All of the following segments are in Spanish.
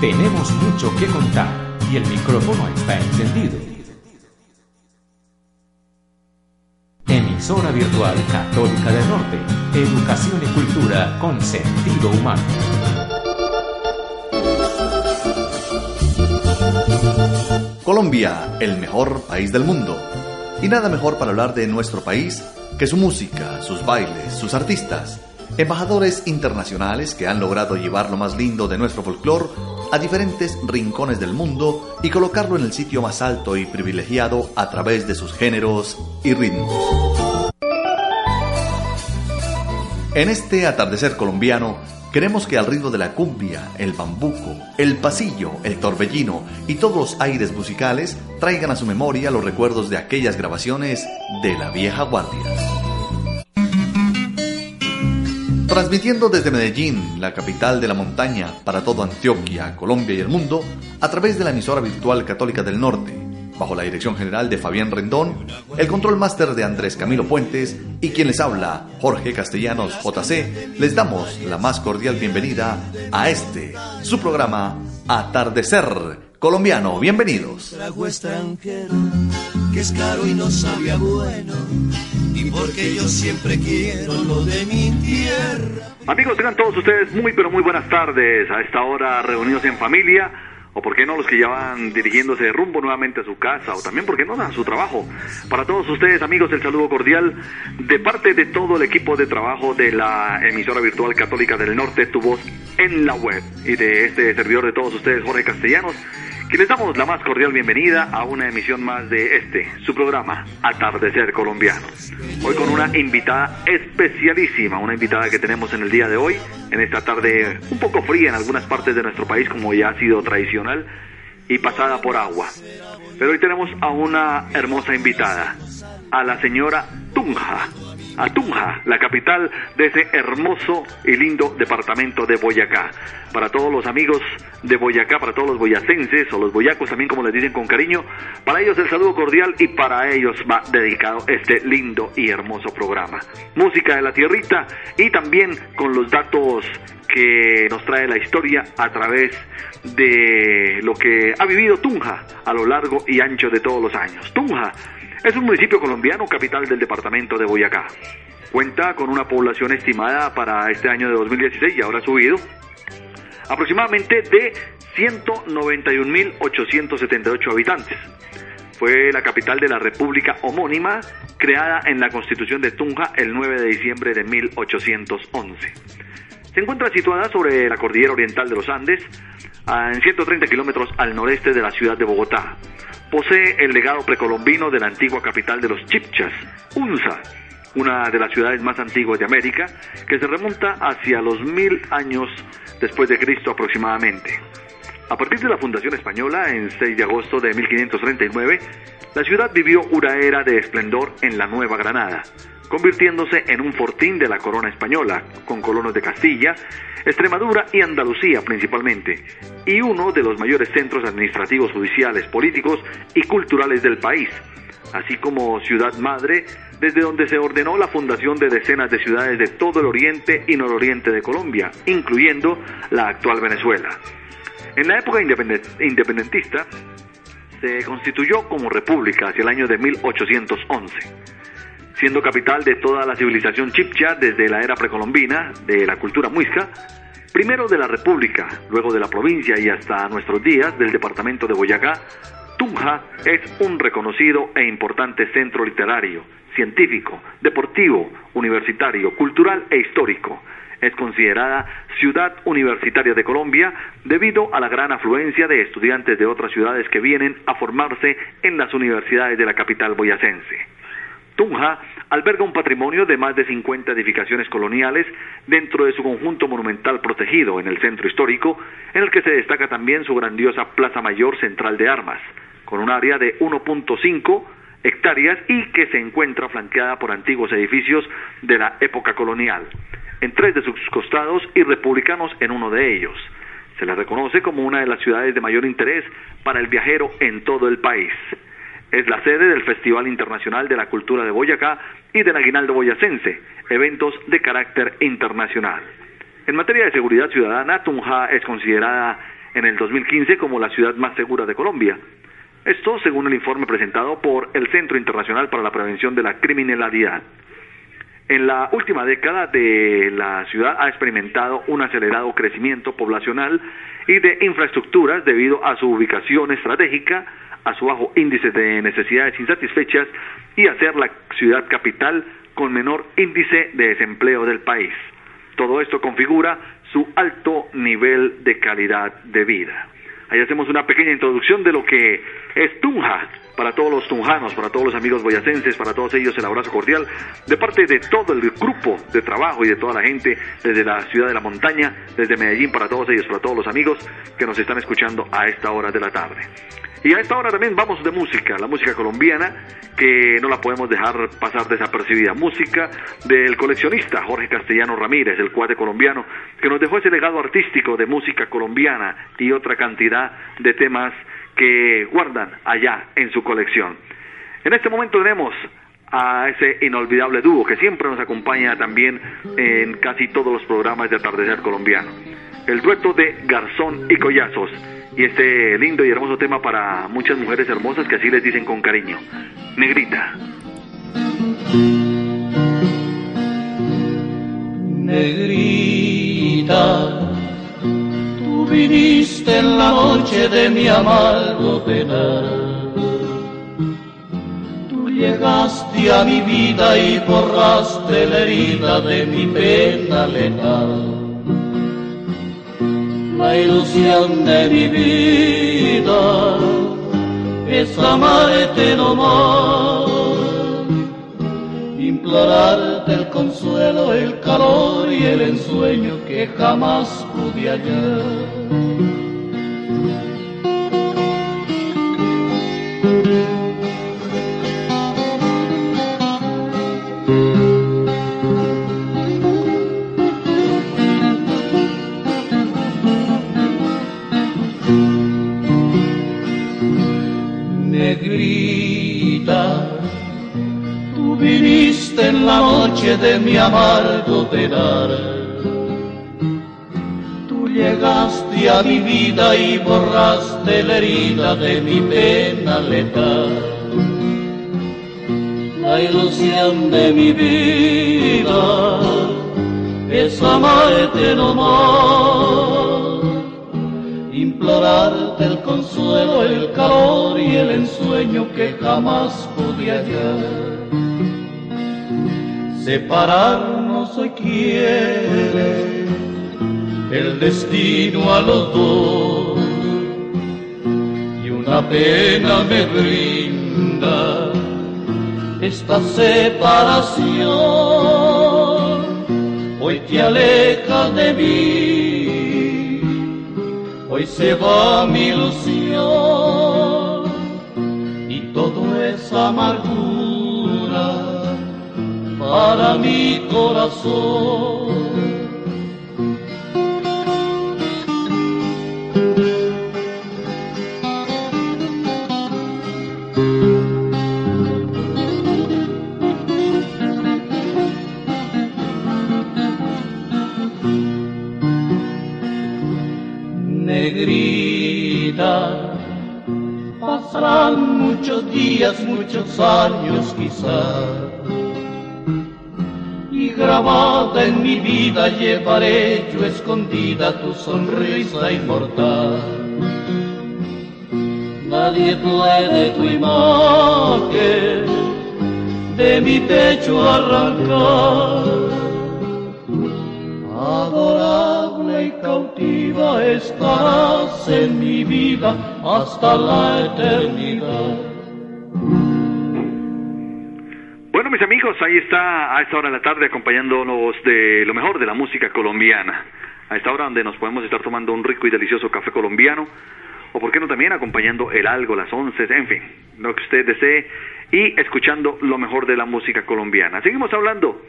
Tenemos mucho que contar y el micrófono está encendido. Emisora virtual Católica del Norte. Educación y cultura con sentido humano. Colombia, el mejor país del mundo. Y nada mejor para hablar de nuestro país que su música, sus bailes, sus artistas, embajadores internacionales que han logrado llevar lo más lindo de nuestro folclore a diferentes rincones del mundo y colocarlo en el sitio más alto y privilegiado a través de sus géneros y ritmos. En este atardecer colombiano, queremos que al ritmo de la cumbia, el bambuco, el pasillo, el torbellino y todos los aires musicales traigan a su memoria los recuerdos de aquellas grabaciones de la vieja guardia. Transmitiendo desde Medellín, la capital de la montaña, para todo Antioquia, Colombia y el mundo, a través de la emisora virtual Católica del Norte, bajo la dirección general de Fabián Rendón, el control máster de Andrés Camilo Puentes y quien les habla, Jorge Castellanos JC, les damos la más cordial bienvenida a este, su programa Atardecer Colombiano. Bienvenidos. que es caro y no sabía bueno y porque yo siempre quiero lo de mi tierra. Amigos, tengan todos ustedes muy pero muy buenas tardes. A esta hora reunidos en familia o por qué no los que ya van dirigiéndose de rumbo nuevamente a su casa, o también por qué no a su trabajo. Para todos ustedes, amigos, el saludo cordial de parte de todo el equipo de trabajo de la emisora virtual católica del norte, tu voz en la web, y de este servidor de todos ustedes, Jorge Castellanos, que les damos la más cordial bienvenida a una emisión más de este, su programa, Atardecer Colombiano. Hoy con una invitada especialísima, una invitada que tenemos en el día de hoy, en esta tarde un poco fría en algunas partes de nuestro país, como ya ha sido tradicional, y pasada por agua. Pero hoy tenemos a una hermosa invitada, a la señora Tunja a Tunja, la capital de ese hermoso y lindo departamento de Boyacá. Para todos los amigos de Boyacá, para todos los boyacenses o los boyacos también como les dicen con cariño, para ellos el saludo cordial y para ellos va dedicado este lindo y hermoso programa. Música de la tierrita y también con los datos que nos trae la historia a través de lo que ha vivido Tunja a lo largo y ancho de todos los años. Tunja es un municipio colombiano, capital del departamento de Boyacá. Cuenta con una población estimada para este año de 2016 y ahora ha subido aproximadamente de 191.878 habitantes. Fue la capital de la República homónima, creada en la Constitución de Tunja el 9 de diciembre de 1811. Se encuentra situada sobre la cordillera oriental de los Andes, en 130 kilómetros al noreste de la ciudad de Bogotá posee el legado precolombino de la antigua capital de los Chipchas, Unza, una de las ciudades más antiguas de América, que se remonta hacia los mil años después de Cristo aproximadamente. A partir de la fundación española, en 6 de agosto de 1539, la ciudad vivió una era de esplendor en la Nueva Granada, convirtiéndose en un fortín de la corona española, con colonos de Castilla, Extremadura y Andalucía principalmente, y uno de los mayores centros administrativos, judiciales, políticos y culturales del país, así como ciudad madre, desde donde se ordenó la fundación de decenas de ciudades de todo el oriente y nororiente de Colombia, incluyendo la actual Venezuela. En la época independentista, se constituyó como república hacia el año de 1811 siendo capital de toda la civilización chipcha desde la era precolombina, de la cultura muisca, primero de la República, luego de la provincia y hasta nuestros días del departamento de Boyacá, Tunja es un reconocido e importante centro literario, científico, deportivo, universitario, cultural e histórico. Es considerada ciudad universitaria de Colombia debido a la gran afluencia de estudiantes de otras ciudades que vienen a formarse en las universidades de la capital boyacense. Tunja alberga un patrimonio de más de 50 edificaciones coloniales dentro de su conjunto monumental protegido en el centro histórico, en el que se destaca también su grandiosa Plaza Mayor Central de Armas, con un área de 1.5 hectáreas y que se encuentra flanqueada por antiguos edificios de la época colonial, en tres de sus costados y republicanos en uno de ellos. Se le reconoce como una de las ciudades de mayor interés para el viajero en todo el país. Es la sede del Festival Internacional de la Cultura de Boyacá y del Aguinaldo Boyacense, eventos de carácter internacional. En materia de seguridad ciudadana, Tunja es considerada en el 2015 como la ciudad más segura de Colombia. Esto según el informe presentado por el Centro Internacional para la Prevención de la Criminalidad. En la última década de la ciudad ha experimentado un acelerado crecimiento poblacional y de infraestructuras debido a su ubicación estratégica, a su bajo índice de necesidades insatisfechas y a ser la ciudad capital con menor índice de desempleo del país. Todo esto configura su alto nivel de calidad de vida. Ahí hacemos una pequeña introducción de lo que es Tunja, para todos los tunjanos, para todos los amigos boyacenses, para todos ellos el abrazo cordial de parte de todo el grupo de trabajo y de toda la gente desde la ciudad de la montaña, desde Medellín, para todos ellos, para todos los amigos que nos están escuchando a esta hora de la tarde. Y a esta hora también vamos de música, la música colombiana, que no la podemos dejar pasar desapercibida. Música del coleccionista Jorge Castellano Ramírez, el cuate colombiano, que nos dejó ese legado artístico de música colombiana y otra cantidad de temas que guardan allá en su colección. En este momento tenemos a ese inolvidable dúo que siempre nos acompaña también en casi todos los programas de Atardecer Colombiano. El dueto de Garzón y Collazos y este lindo y hermoso tema para muchas mujeres hermosas que así les dicen con cariño. Negrita. Negrita, tú viniste en la noche de mi amargo penar. Tú llegaste a mi vida y borraste la herida de mi pena letal la ilusión de mi vida es amarte no más, implorarte el consuelo, el calor y el ensueño que jamás pude hallar. Noche de mi amargo penar. Tú llegaste a mi vida y borraste la herida de mi pena letal. La ilusión de mi vida es amarte no más, implorarte el consuelo, el calor y el ensueño que jamás pude hallar separarnos hoy quiere el destino a los dos. Y una pena me brinda esta separación. Hoy te alejas de mí, hoy se va mi ilusión. Y todo es amargura para mi corazón. Negrita, pasarán muchos días, muchos años quizás grabada en mi vida llevaré yo escondida tu sonrisa inmortal. Nadie puede tu imagen de mi pecho arrancar. Adorable y cautiva estás en mi vida hasta la eternidad mis amigos, ahí está a esta hora de la tarde acompañándonos de lo mejor de la música colombiana. A esta hora donde nos podemos estar tomando un rico y delicioso café colombiano, o por qué no también acompañando el algo, las once, en fin, lo que usted desee, y escuchando lo mejor de la música colombiana. Seguimos hablando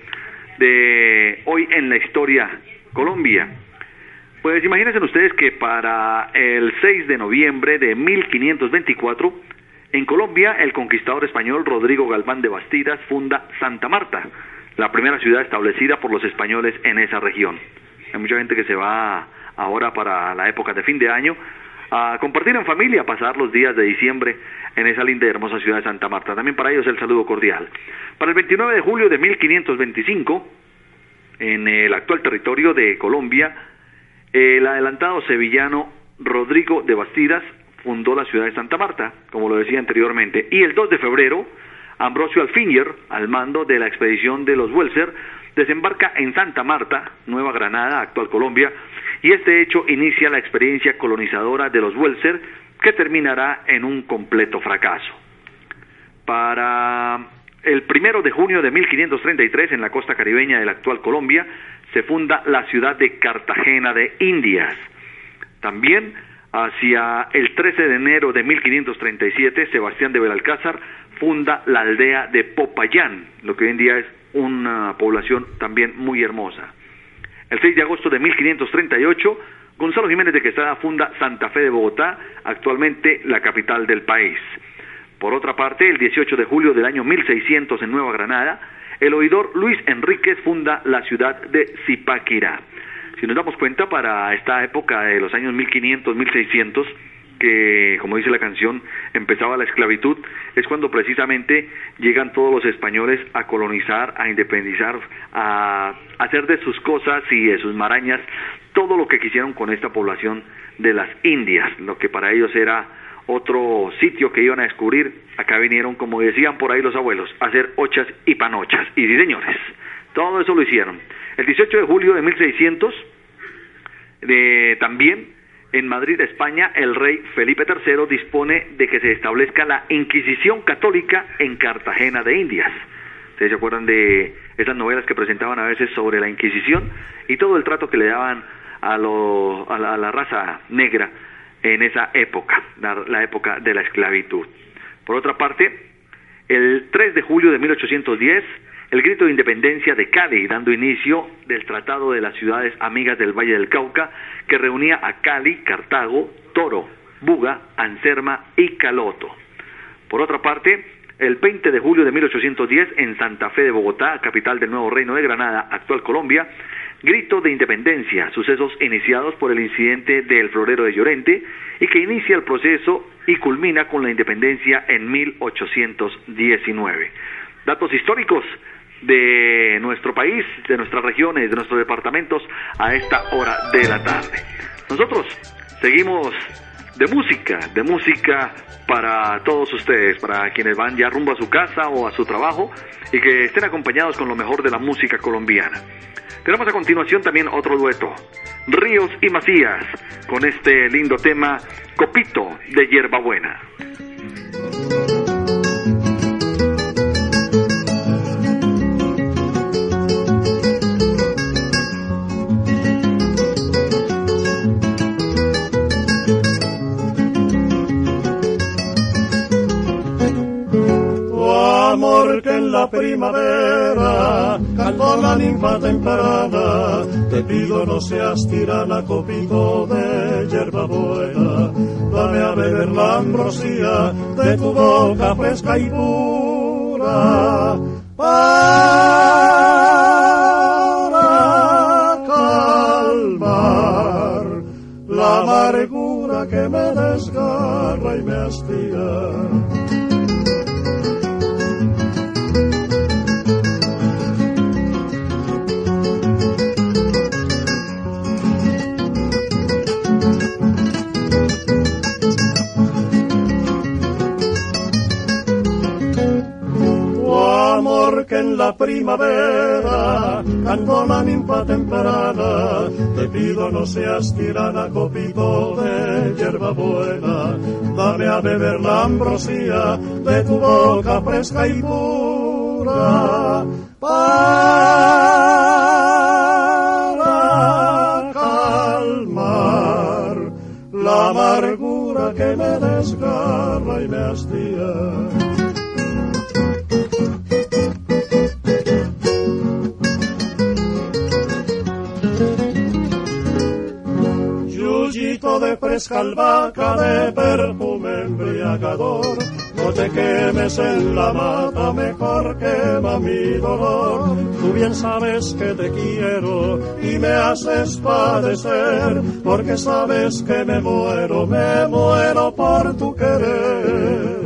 de hoy en la historia Colombia. Pues imagínense ustedes que para el 6 de noviembre de 1524, en Colombia, el conquistador español Rodrigo Galván de Bastidas funda Santa Marta, la primera ciudad establecida por los españoles en esa región. Hay mucha gente que se va ahora para la época de fin de año a compartir en familia, a pasar los días de diciembre en esa linda y hermosa ciudad de Santa Marta. También para ellos el saludo cordial. Para el 29 de julio de 1525, en el actual territorio de Colombia, el adelantado sevillano Rodrigo de Bastidas fundó la ciudad de Santa Marta, como lo decía anteriormente, y el 2 de febrero, Ambrosio Alfinger, al mando de la expedición de los Welser, desembarca en Santa Marta, Nueva Granada, actual Colombia, y este hecho inicia la experiencia colonizadora de los Welser, que terminará en un completo fracaso. Para el primero de junio de 1533, en la costa caribeña de la actual Colombia, se funda la ciudad de Cartagena de Indias. También Hacia el 13 de enero de 1537, Sebastián de Belalcázar funda la aldea de Popayán, lo que hoy en día es una población también muy hermosa. El 6 de agosto de 1538, Gonzalo Jiménez de Quesada funda Santa Fe de Bogotá, actualmente la capital del país. Por otra parte, el 18 de julio del año 1600 en Nueva Granada, el oidor Luis Enríquez funda la ciudad de Zipaquirá. Si nos damos cuenta, para esta época de los años 1500, 1600, que, como dice la canción, empezaba la esclavitud, es cuando precisamente llegan todos los españoles a colonizar, a independizar, a hacer de sus cosas y de sus marañas todo lo que quisieron con esta población de las Indias, lo que para ellos era otro sitio que iban a descubrir. Acá vinieron, como decían por ahí los abuelos, a hacer ochas y panochas. Y sí, señores, todo eso lo hicieron. El 18 de julio de 1600, de, también en Madrid, España, el rey Felipe III dispone de que se establezca la Inquisición Católica en Cartagena de Indias. ¿Ustedes se acuerdan de esas novelas que presentaban a veces sobre la Inquisición y todo el trato que le daban a, la, raza negra en esa época, la época de la esclavitud? Por otra parte, el 3 de julio de 1810, el grito de independencia de Cali, dando inicio del Tratado de las Ciudades Amigas del Valle del Cauca, que reunía a Cali, Cartago, Toro, Buga, Anserma y Caloto. Por otra parte, el 20 de julio de 1810, en Santa Fe de Bogotá, capital del nuevo Reino de Granada, actual Colombia, grito de independencia, sucesos iniciados por el incidente del florero de Llorente y que inicia el proceso y culmina con la independencia en 1819. Datos históricos de nuestro país, de nuestras regiones, de nuestros departamentos a esta hora de la tarde. Nosotros seguimos de música, de música para todos ustedes, para quienes van ya rumbo a su casa o a su trabajo y que estén acompañados con lo mejor de la música colombiana. Tenemos a continuación también otro dueto, Ríos y Macías, con este lindo tema Copito de Hierbabuena. La primavera cantó la ninfa temprana. Te pido no seas tirana, copito de hierba buena. Dame a beber la ambrosía de tu boca fresca y pura. Para calmar la amargura que me la primavera, cantó la ninfa temprana, te pido no seas tirana, copito de hierba buena, dame a beber la ambrosía de tu boca fresca y pura para calmar la amargura que me desgarra y me hastía. Albahaca de perfume embriagador. No te quemes en la mata, mejor quema mi dolor. Tú bien sabes que te quiero y me haces padecer, porque sabes que me muero, me muero por tu querer.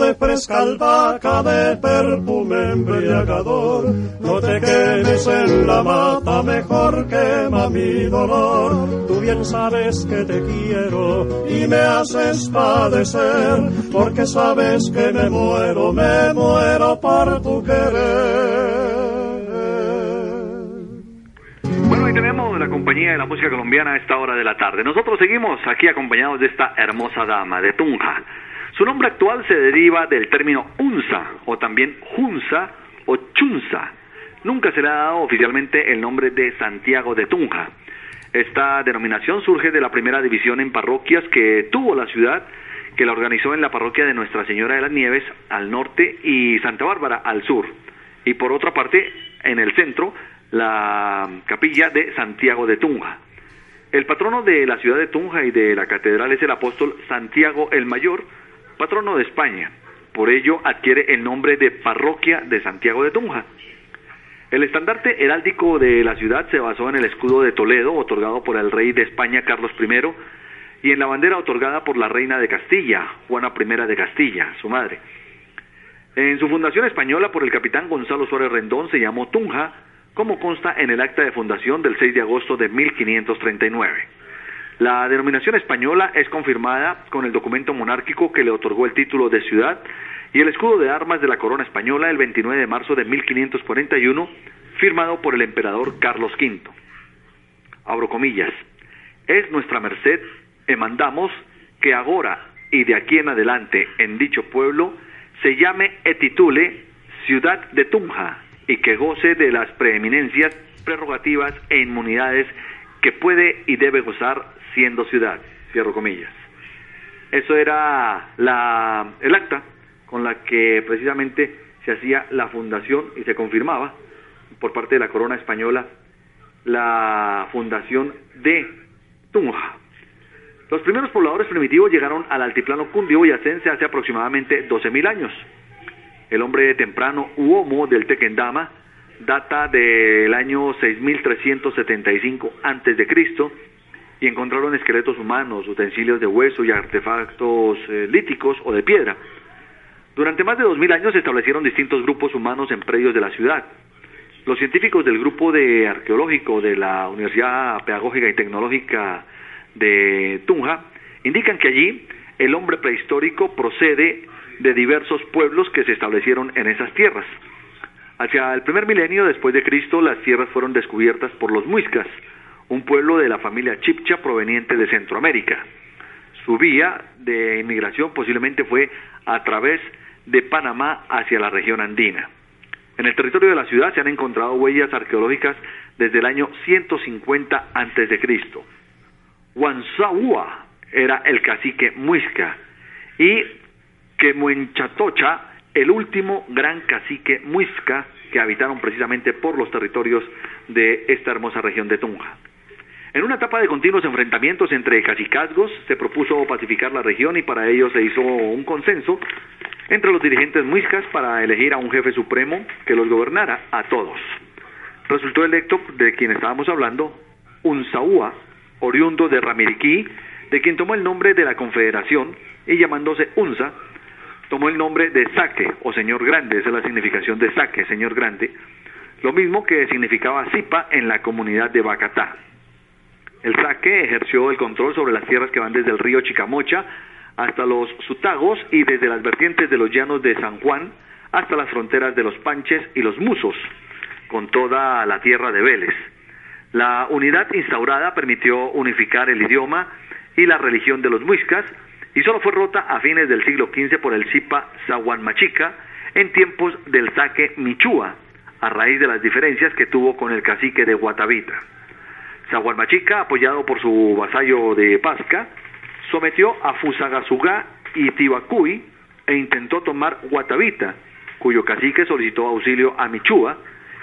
De fresca albahaca de perfume embriagador. No te quedes en la mata, mejor quema mi dolor. Tú bien sabes que te quiero y me haces padecer, porque sabes que me muero, me muero por tu querer. Bueno, ahí tenemos la compañía de la música colombiana a esta hora de la tarde. Nosotros seguimos aquí acompañados de esta hermosa dama de Tunja. Su nombre actual se deriva del término unza o también junza o chunza. Nunca se le ha dado oficialmente el nombre de Santiago de Tunja. Esta denominación surge de la primera división en parroquias que tuvo la ciudad, que la organizó en la parroquia de Nuestra Señora de las Nieves al norte y Santa Bárbara al sur. Y por otra parte, en el centro, la capilla de Santiago de Tunja. El patrono de la ciudad de Tunja y de la catedral es el apóstol Santiago el Mayor, patrono de España. Por ello adquiere el nombre de Parroquia de Santiago de Tunja. El estandarte heráldico de la ciudad se basó en el escudo de Toledo, otorgado por el rey de España Carlos I, y en la bandera otorgada por la reina de Castilla, Juana I de Castilla, su madre. En su fundación española por el capitán Gonzalo Suárez Rendón se llamó Tunja, como consta en el acta de fundación del 6 de agosto de 1539. La denominación española es confirmada con el documento monárquico que le otorgó el título de ciudad y el escudo de armas de la corona española el 29 de marzo de 1541, firmado por el emperador Carlos V. Abro comillas. Es nuestra merced e mandamos que ahora y de aquí en adelante en dicho pueblo se llame e titule Ciudad de Tunja y que goce de las preeminencias, prerrogativas e inmunidades que puede y debe gozar siendo ciudad, cierro comillas. Eso era la, el acta con la que precisamente se hacía la fundación y se confirmaba por parte de la corona española la fundación de Tunja. Los primeros pobladores primitivos llegaron al altiplano cundiboyacense hace aproximadamente 12.000 años. El hombre temprano Uomo del Tequendama data del año 6375 a.C y encontraron esqueletos humanos, utensilios de hueso y artefactos eh, líticos o de piedra. Durante más de dos mil años se establecieron distintos grupos humanos en predios de la ciudad. Los científicos del grupo de arqueológico de la Universidad Pedagógica y Tecnológica de Tunja indican que allí el hombre prehistórico procede de diversos pueblos que se establecieron en esas tierras. Hacia el primer milenio después de Cristo, las tierras fueron descubiertas por los muiscas, un pueblo de la familia Chipcha proveniente de Centroamérica. Su vía de inmigración posiblemente fue a través de Panamá hacia la región andina. En el territorio de la ciudad se han encontrado huellas arqueológicas desde el año 150 a.C. Huanzaúa era el cacique Muisca y Quemuenchatocha el último gran cacique Muisca que habitaron precisamente por los territorios de esta hermosa región de Tunja. En una etapa de continuos enfrentamientos entre cacicazgos, se propuso pacificar la región y para ello se hizo un consenso entre los dirigentes muiscas para elegir a un jefe supremo que los gobernara a todos. Resultó electo de quien estábamos hablando, un Unzaúa, oriundo de Ramiriquí, de quien tomó el nombre de la confederación y llamándose Unza, tomó el nombre de Saque o Señor Grande, esa es la significación de Saque, Señor Grande, lo mismo que significaba Zipa en la comunidad de Bacatá. El saque ejerció el control sobre las tierras que van desde el río Chicamocha hasta los Sutagos y desde las vertientes de los llanos de San Juan hasta las fronteras de los Panches y los Musos, con toda la tierra de Vélez. La unidad instaurada permitió unificar el idioma y la religión de los muiscas y solo fue rota a fines del siglo XV por el Zipa Zahuanmachica en tiempos del saque Michúa, a raíz de las diferencias que tuvo con el cacique de Guatavita. Zahuanmachica, apoyado por su vasallo de Pasca, sometió a Fusagasugá y Tibacuy e intentó tomar Guatavita, cuyo cacique solicitó auxilio a Michúa,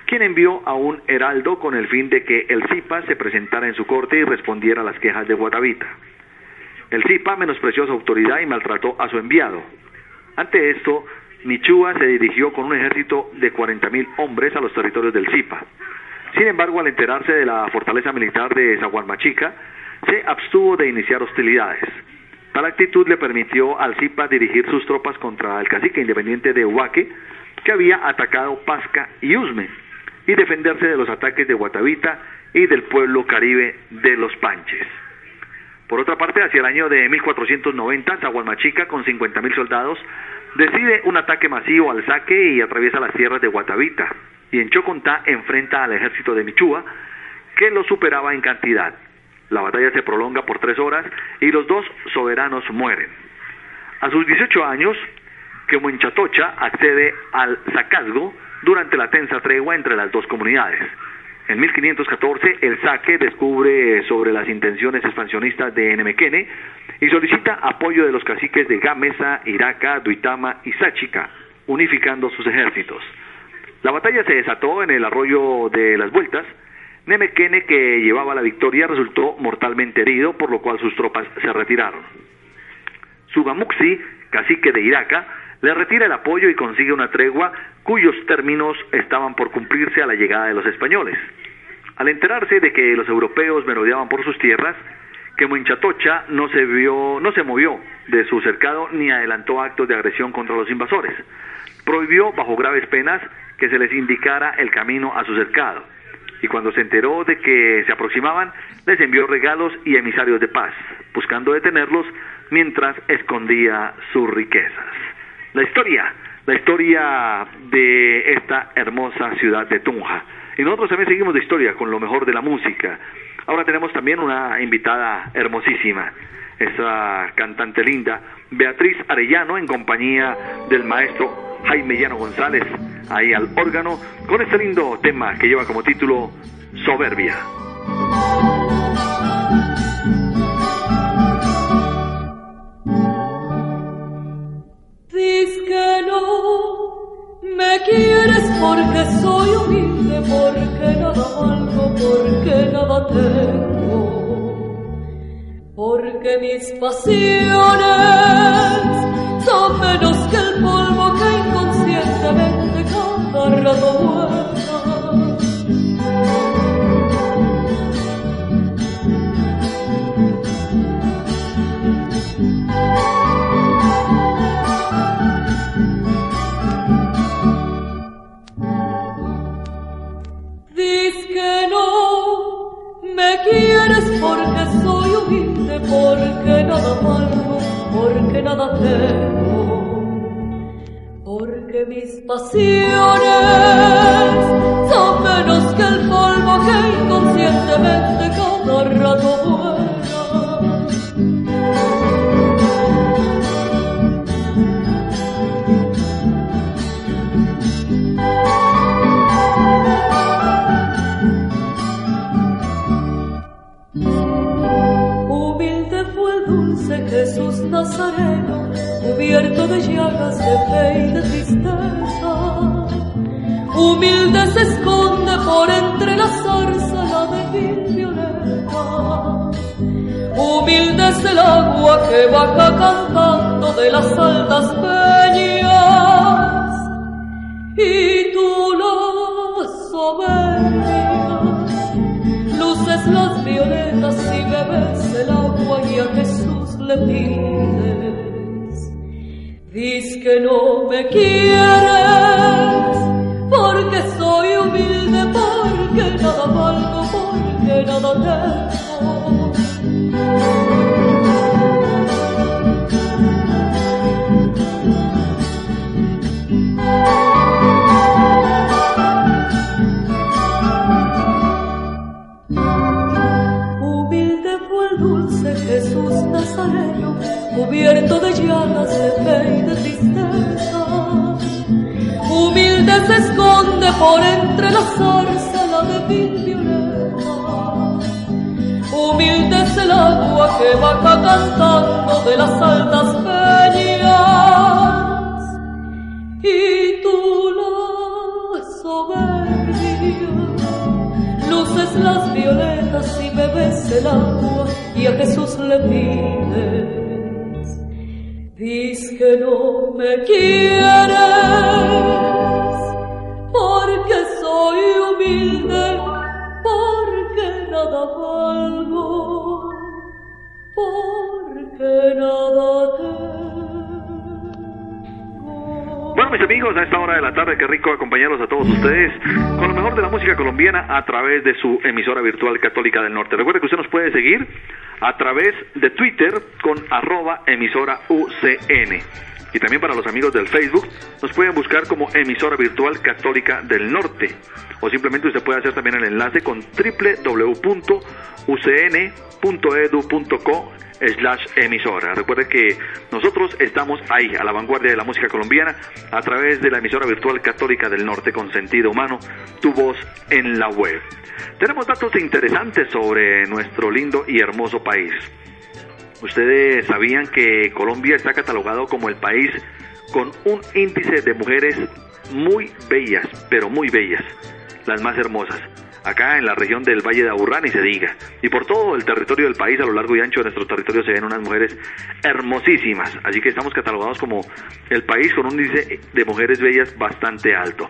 quien envió a un heraldo con el fin de que el Zipa se presentara en su corte y respondiera a las quejas de Guatavita. El Zipa menospreció su autoridad y maltrató a su enviado. Ante esto, Michúa se dirigió con un ejército de 40.000 hombres a los territorios del Zipa. Sin embargo, al enterarse de la fortaleza militar de Zagualmachica, se abstuvo de iniciar hostilidades. Tal actitud le permitió al Zipa dirigir sus tropas contra el cacique independiente de Huaque, que había atacado Pasca y Usme, y defenderse de los ataques de Guatavita y del pueblo caribe de los Panches. Por otra parte, hacia el año de 1490, Zagualmachica, con 50.000 soldados, decide un ataque masivo al saque y atraviesa las tierras de Guatavita, y en Chocontá enfrenta al ejército de Michúa, que lo superaba en cantidad. La batalla se prolonga por tres horas y los dos soberanos mueren. A sus 18 años, Quemuenchatocha accede al Zacazgo durante la tensa tregua entre las dos comunidades. En 1514, el Saque descubre sobre las intenciones expansionistas de Nemequene y solicita apoyo de los caciques de Gamesa, Iraca, Duitama y Sáchica, unificando sus ejércitos. La batalla se desató en el arroyo de las Vueltas. Nemequene, que llevaba la victoria, resultó mortalmente herido, por lo cual sus tropas se retiraron. Sugamuxi, cacique de Iraca, le retira el apoyo y consigue una tregua cuyos términos estaban por cumplirse a la llegada de los españoles. Al enterarse de que los europeos merodeaban por sus tierras, que Muinchatocha no se, vio, no se movió de su cercado ni adelantó actos de agresión contra los invasores. Prohibió, bajo graves penas, que se les indicara el camino a su cercado. Y cuando se enteró de que se aproximaban, les envió regalos y emisarios de paz, buscando detenerlos mientras escondía sus riquezas. La historia, la historia de esta hermosa ciudad de Tunja. Y nosotros también seguimos de historia con lo mejor de la música. Ahora tenemos también una invitada hermosísima, esa cantante linda, Beatriz Arellano, en compañía del maestro Jaime Llano González, ahí al órgano, con este lindo tema que lleva como título Soberbia. Diz que no me quieres porque soy humilde, porque nada valgo, porque nada tengo, porque mis pasiones son menos que el polvo que inconscientemente cada rato. Diz que no me quieres porque soy porque nada valgo, porque nada tengo, porque mis pasiones son menos que el polvo que inconscientemente cada rato Nazareno, cubierto de llagas de fe y de tristeza. Humilde se esconde por entre la zarza la de vil violeta. Humilde es el agua que baja cantando de las altas peñas. Y tú la soberbia luces las violetas y bebes el agua y a Jesús le pides. Que no me quieres, porque soy humilde, porque nada valgo, porque nada tengo. cubierto de llagas de fe y de tristeza. Humilde se esconde por entre la zarza de mil violetas. Humilde es el agua que va cantando de las altas peñas. Y tú la soberbia, luces las violetas y bebes el agua y a Jesús le pides Diz que no me quieres porque soy humilde, porque nada valgo, porque nada tengo. Mis amigos, a esta hora de la tarde, qué rico acompañarlos a todos ustedes con lo mejor de la música colombiana a través de su emisora virtual Católica del Norte. Recuerde que usted nos puede seguir a través de Twitter con arroba emisora UCN. Y también para los amigos del Facebook, nos pueden buscar como emisora virtual católica del norte. O simplemente usted puede hacer también el enlace con www.ucn.edu.co slash emisora. Recuerde que nosotros estamos ahí, a la vanguardia de la música colombiana, a través de la emisora virtual católica del norte con sentido humano, tu voz en la web. Tenemos datos interesantes sobre nuestro lindo y hermoso país. Ustedes sabían que Colombia está catalogado como el país con un índice de mujeres muy bellas, pero muy bellas, las más hermosas. Acá en la región del Valle de Aburrá ni se diga. Y por todo el territorio del país, a lo largo y ancho de nuestro territorio, se ven unas mujeres hermosísimas. Así que estamos catalogados como el país con un índice de mujeres bellas bastante alto.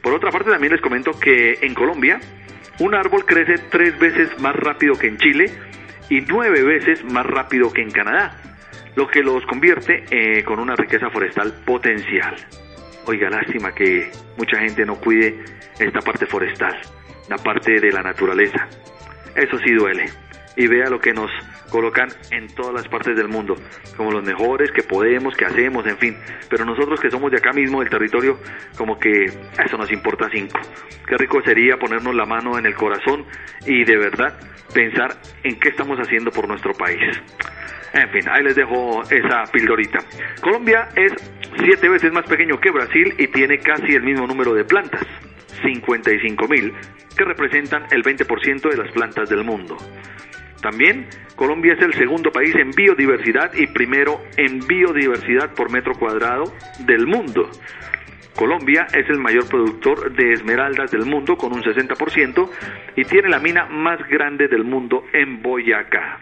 Por otra parte, también les comento que en Colombia, un árbol crece tres veces más rápido que en Chile y nueve veces más rápido que en Canadá, lo que los convierte eh, con una riqueza forestal potencial. Oiga, lástima que mucha gente no cuide esta parte forestal, la parte de la naturaleza. Eso sí duele. Y vea lo que nos colocan en todas las partes del mundo, como los mejores que podemos, que hacemos, en fin. Pero nosotros que somos de acá mismo, del territorio, como que eso nos importa cinco. Qué rico sería ponernos la mano en el corazón y de verdad pensar en qué estamos haciendo por nuestro país. En fin, ahí les dejo esa pildorita. Colombia es siete veces más pequeño que Brasil y tiene casi el mismo número de plantas, 55 mil, que representan el 20% de las plantas del mundo. También Colombia es el segundo país en biodiversidad y primero en biodiversidad por metro cuadrado del mundo. Colombia es el mayor productor de esmeraldas del mundo con un 60% y tiene la mina más grande del mundo en Boyacá.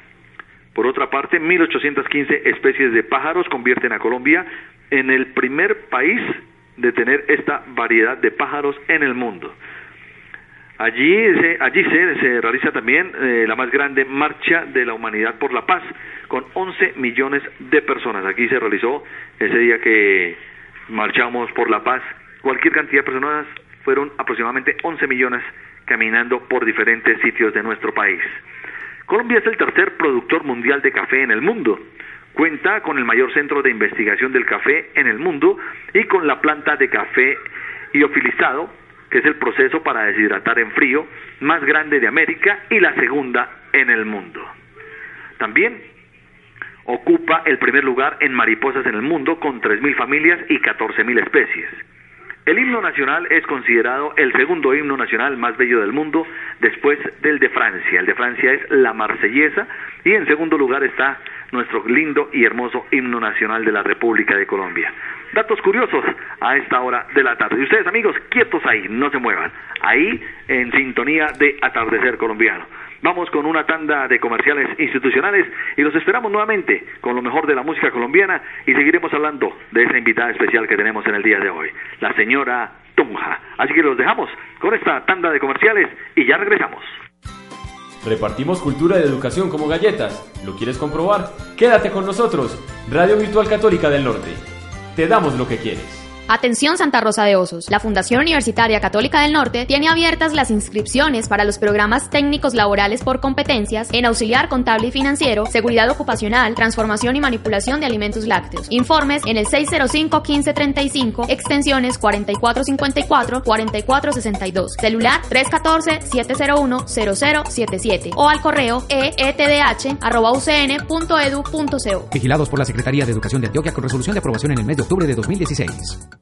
Por otra parte, 1.815 especies de pájaros convierten a Colombia en el primer país de tener esta variedad de pájaros en el mundo. Allí se, allí se, se realiza también eh, la más grande marcha de la humanidad por la paz, con 11 millones de personas. Aquí se realizó ese día que marchamos por la paz. Cualquier cantidad de personas fueron aproximadamente 11 millones caminando por diferentes sitios de nuestro país. Colombia es el tercer productor mundial de café en el mundo. Cuenta con el mayor centro de investigación del café en el mundo y con la planta de café liofilizado, que es el proceso para deshidratar en frío más grande de América y la segunda en el mundo. También ocupa el primer lugar en mariposas en el mundo con 3.000 familias y 14.000 especies. El himno nacional es considerado el segundo himno nacional más bello del mundo después del de Francia. El de Francia es la marsellesa y en segundo lugar está nuestro lindo y hermoso himno nacional de la República de Colombia. Datos curiosos a esta hora de la tarde. Y ustedes amigos, quietos ahí, no se muevan. Ahí en sintonía de atardecer colombiano. Vamos con una tanda de comerciales institucionales y los esperamos nuevamente con lo mejor de la música colombiana y seguiremos hablando de esa invitada especial que tenemos en el día de hoy, la señora Tunja. Así que los dejamos con esta tanda de comerciales y ya regresamos. Repartimos cultura y educación como galletas. ¿Lo quieres comprobar? Quédate con nosotros. Radio Virtual Católica del Norte. Te damos lo que quieres. Atención Santa Rosa de Osos. La Fundación Universitaria Católica del Norte tiene abiertas las inscripciones para los programas técnicos laborales por competencias en auxiliar contable y financiero, seguridad ocupacional, transformación y manipulación de alimentos lácteos. Informes en el 605-1535, extensiones 4454-4462, celular 314-701-0077 o al correo eetdh.ucn.edu.co. Vigilados por la Secretaría de Educación de Antioquia con resolución de aprobación en el mes de octubre de 2016.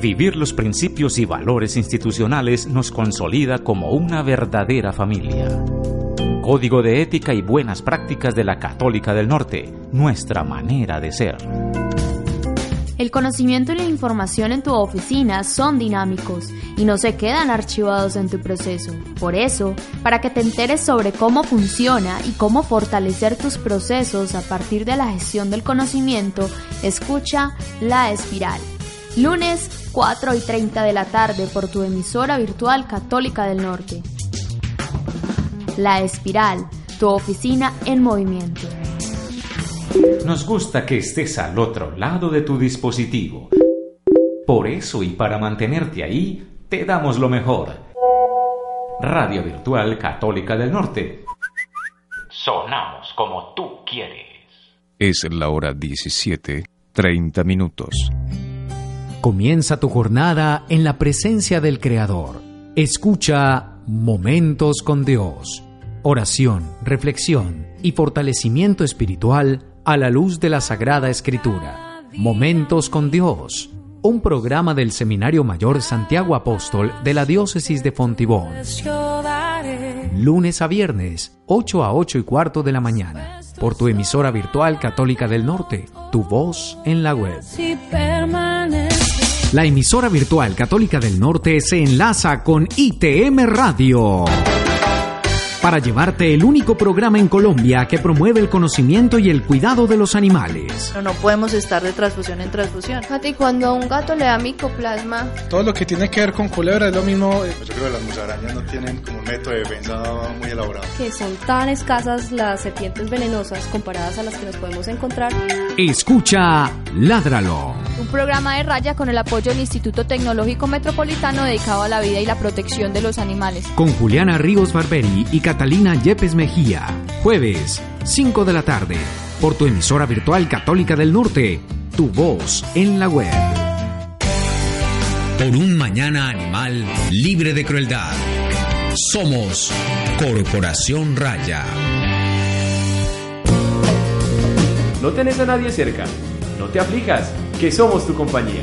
Vivir los principios y valores institucionales nos consolida como una verdadera familia. Código de ética y buenas prácticas de la Católica del Norte, nuestra manera de ser. El conocimiento y la información en tu oficina son dinámicos y no se quedan archivados en tu proceso. Por eso, para que te enteres sobre cómo funciona y cómo fortalecer tus procesos a partir de la gestión del conocimiento, escucha La Espiral. Lunes 4 y 30 de la tarde por tu emisora virtual Católica del Norte. La Espiral, tu oficina en movimiento. Nos gusta que estés al otro lado de tu dispositivo. Por eso y para mantenerte ahí, te damos lo mejor. Radio Virtual Católica del Norte. Sonamos como tú quieres. Es la hora 17, 30 minutos. Comienza tu jornada en la presencia del Creador. Escucha Momentos con Dios. Oración, reflexión y fortalecimiento espiritual a la luz de la Sagrada Escritura. Momentos con Dios, un programa del Seminario Mayor Santiago Apóstol de la Diócesis de Fontibón. Lunes a viernes, 8 a 8 y cuarto de la mañana, por tu emisora virtual Católica del Norte, tu voz en la web. La emisora virtual Católica del Norte se enlaza con ITM Radio para llevarte el único programa en Colombia que promueve el conocimiento y el cuidado de los animales. No, no podemos estar de transfusión en transfusión. Mati, cuando a un gato le da micoplasma. Todo lo que tiene que ver con culebra es lo mismo. Pues yo creo que las musarañas no tienen como un método de defensa muy elaborado. Que son tan escasas las serpientes venenosas comparadas a las que nos podemos encontrar. Escucha Ládralo. Un programa de raya con el apoyo del Instituto Tecnológico Metropolitano dedicado a la vida y la protección de los animales. Con Juliana Ríos Barberi y Catalina Yepes Mejía. Jueves, 5 de la tarde, por tu emisora virtual Católica del Norte, tu voz en la web. Por un mañana animal libre de crueldad. Somos Corporación Raya. ¿No tenés a nadie cerca? No te aflijas, que somos tu compañía.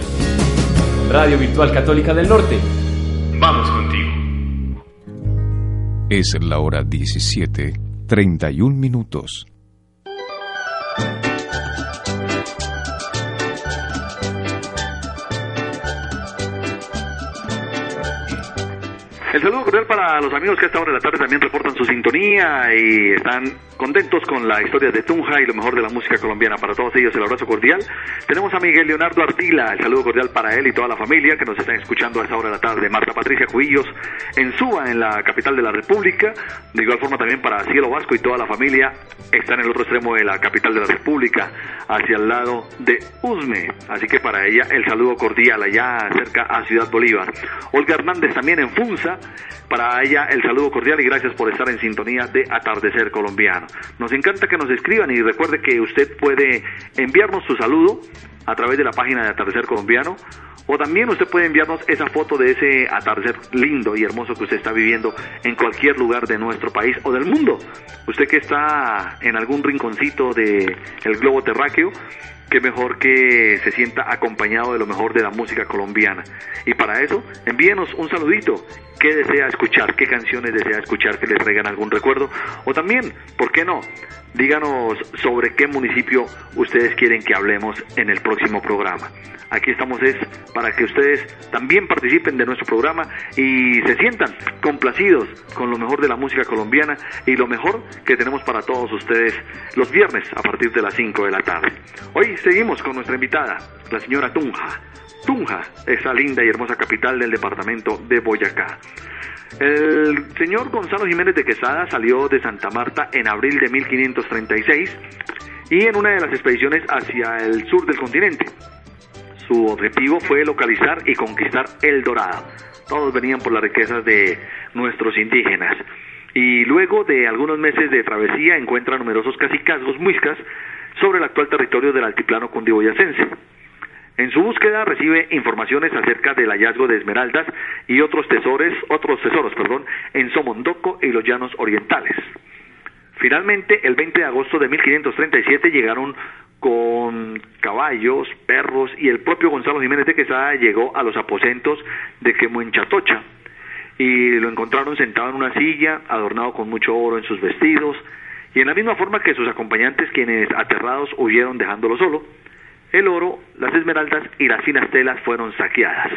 Radio Virtual Católica del Norte. Es la hora 17, 31 minutos. El saludo cordial para los amigos que a esta hora de la tarde también reportan su sintonía y están contentos con la historia de Tunja y lo mejor de la música colombiana. Para todos ellos el abrazo cordial. Tenemos a Miguel Leonardo Artila, el saludo cordial para él y toda la familia que nos están escuchando a esta hora de la tarde. Marta Patricia Cuillos en Suba, en la capital de la República. De igual forma también para Cielo Vasco y toda la familia está en el otro extremo de la capital de la República, hacia el lado de Usme. Así que para ella el saludo cordial allá cerca a Ciudad Bolívar. Olga Hernández también en Funza. Para ella el saludo cordial y gracias por estar en sintonía de Atardecer Colombiano. Nos encanta que nos escriban y recuerde que usted puede enviarnos su saludo a través de la página de Atardecer Colombiano o también usted puede enviarnos esa foto de ese atardecer lindo y hermoso que usted está viviendo en cualquier lugar de nuestro país o del mundo. Usted que está en algún rinconcito del el globo terráqueo, qué mejor que se sienta acompañado de lo mejor de la música colombiana. Y para eso, envíenos un saludito. ¿Qué desea escuchar? ¿Qué canciones desea escuchar que le traigan algún recuerdo? O también, ¿por qué no? Díganos sobre qué municipio ustedes quieren que hablemos en el próximo programa. Aquí estamos es para que ustedes también participen de nuestro programa y se sientan complacidos con lo mejor de la música colombiana y lo mejor que tenemos para todos ustedes los viernes a partir de las 5 de la tarde. Hoy seguimos con nuestra invitada, la señora Tunja. Tunja, esa linda y hermosa capital del departamento de Boyacá. El señor Gonzalo Jiménez de Quesada salió de Santa Marta en abril de 1536 y en una de las expediciones hacia el sur del continente. Su objetivo fue localizar y conquistar El Dorado. Todos venían por las riquezas de nuestros indígenas. Y luego de algunos meses de travesía encuentra numerosos cacicazgos muiscas sobre el actual territorio del altiplano cundiboyacense. En su búsqueda recibe informaciones acerca del hallazgo de esmeraldas y otros tesoros, otros tesoros, perdón, en Somondoco y los llanos orientales. Finalmente, el 20 de agosto de 1537 llegaron con caballos, perros y el propio Gonzalo Jiménez de Quesada llegó a los aposentos de Quemuenchatocha y lo encontraron sentado en una silla, adornado con mucho oro en sus vestidos y en la misma forma que sus acompañantes quienes aterrados huyeron dejándolo solo, el oro, las esmeraldas y las finas telas fueron saqueadas.